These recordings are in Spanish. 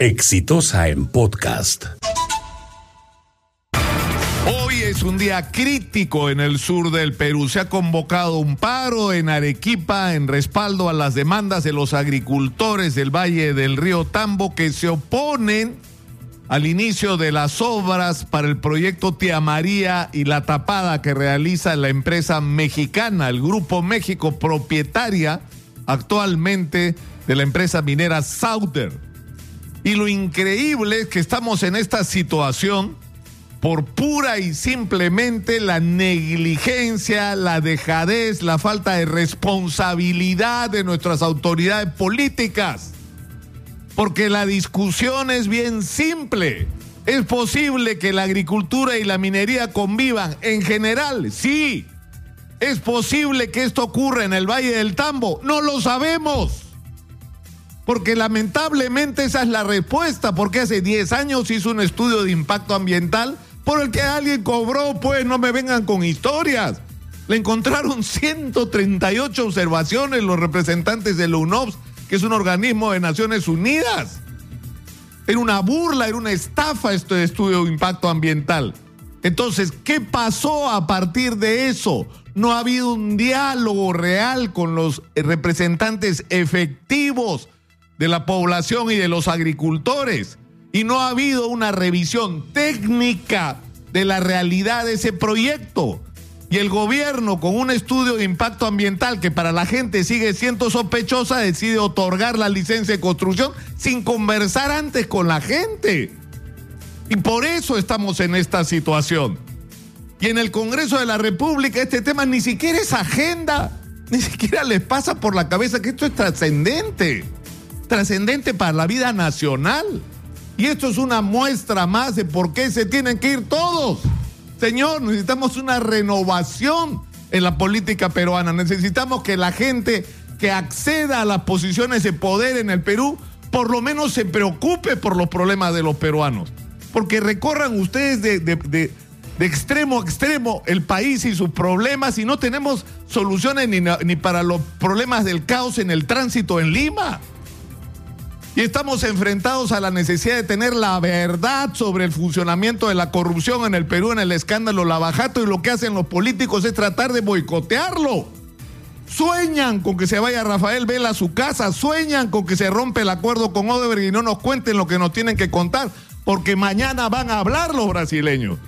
Exitosa en podcast. Hoy es un día crítico en el sur del Perú. Se ha convocado un paro en Arequipa en respaldo a las demandas de los agricultores del Valle del Río Tambo que se oponen al inicio de las obras para el proyecto Tía María y la tapada que realiza la empresa mexicana, el Grupo México, propietaria actualmente de la empresa minera Sauter. Y lo increíble es que estamos en esta situación por pura y simplemente la negligencia, la dejadez, la falta de responsabilidad de nuestras autoridades políticas. Porque la discusión es bien simple. ¿Es posible que la agricultura y la minería convivan en general? Sí. ¿Es posible que esto ocurra en el Valle del Tambo? No lo sabemos. Porque lamentablemente esa es la respuesta, porque hace 10 años hizo un estudio de impacto ambiental por el que alguien cobró, pues no me vengan con historias. Le encontraron 138 observaciones los representantes de la UNOPS, que es un organismo de Naciones Unidas. Era una burla, era una estafa este estudio de impacto ambiental. Entonces, ¿qué pasó a partir de eso? No ha habido un diálogo real con los representantes efectivos de la población y de los agricultores. Y no ha habido una revisión técnica de la realidad de ese proyecto. Y el gobierno, con un estudio de impacto ambiental que para la gente sigue siendo sospechosa, decide otorgar la licencia de construcción sin conversar antes con la gente. Y por eso estamos en esta situación. Y en el Congreso de la República este tema ni siquiera es agenda, ni siquiera les pasa por la cabeza que esto es trascendente trascendente para la vida nacional. Y esto es una muestra más de por qué se tienen que ir todos. Señor, necesitamos una renovación en la política peruana. Necesitamos que la gente que acceda a las posiciones de poder en el Perú por lo menos se preocupe por los problemas de los peruanos. Porque recorran ustedes de, extremo a extremo el país y sus problemas y no tenemos soluciones ni para los problemas del caos en el tránsito en Lima. Y estamos enfrentados a la necesidad de tener la verdad sobre el funcionamiento de la corrupción en el Perú, en el escándalo Lavajato, y lo que hacen los políticos es tratar de boicotearlo. Sueñan con que se vaya Rafael Vela a su casa, sueñan con que se rompe el acuerdo con Odebrecht y no nos cuenten lo que nos tienen que contar, porque mañana van a hablar los brasileños.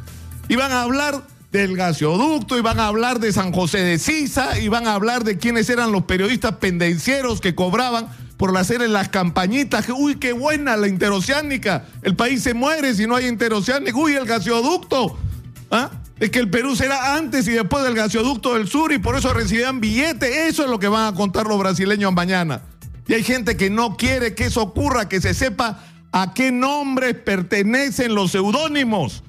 Y van a hablar del gasoducto, y van a hablar de San José de Sisa, y van a hablar de quiénes eran los periodistas pendencieros que cobraban por hacer en las campañitas. Uy, qué buena la interoceánica. El país se muere si no hay interoceánica. Uy, el gasoducto. ¿Ah? Es que el Perú será antes y después del gasoducto del sur y por eso recibían billetes. Eso es lo que van a contar los brasileños mañana. Y hay gente que no quiere que eso ocurra, que se sepa a qué nombres pertenecen los seudónimos.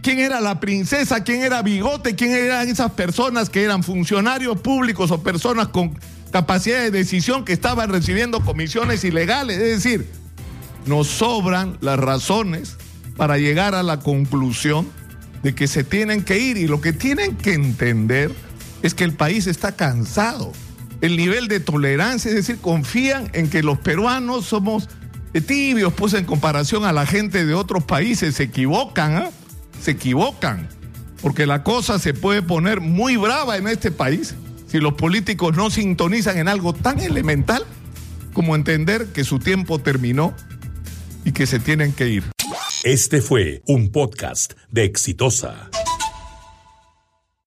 ¿Quién era la princesa? ¿Quién era Bigote? ¿Quién eran esas personas que eran funcionarios públicos o personas con capacidad de decisión que estaban recibiendo comisiones ilegales. Es decir, nos sobran las razones para llegar a la conclusión de que se tienen que ir y lo que tienen que entender es que el país está cansado. El nivel de tolerancia, es decir, confían en que los peruanos somos tibios, pues en comparación a la gente de otros países, se equivocan, ¿eh? se equivocan, porque la cosa se puede poner muy brava en este país si los políticos no sintonizan en algo tan elemental como entender que su tiempo terminó y que se tienen que ir. Este fue un podcast de Exitosa.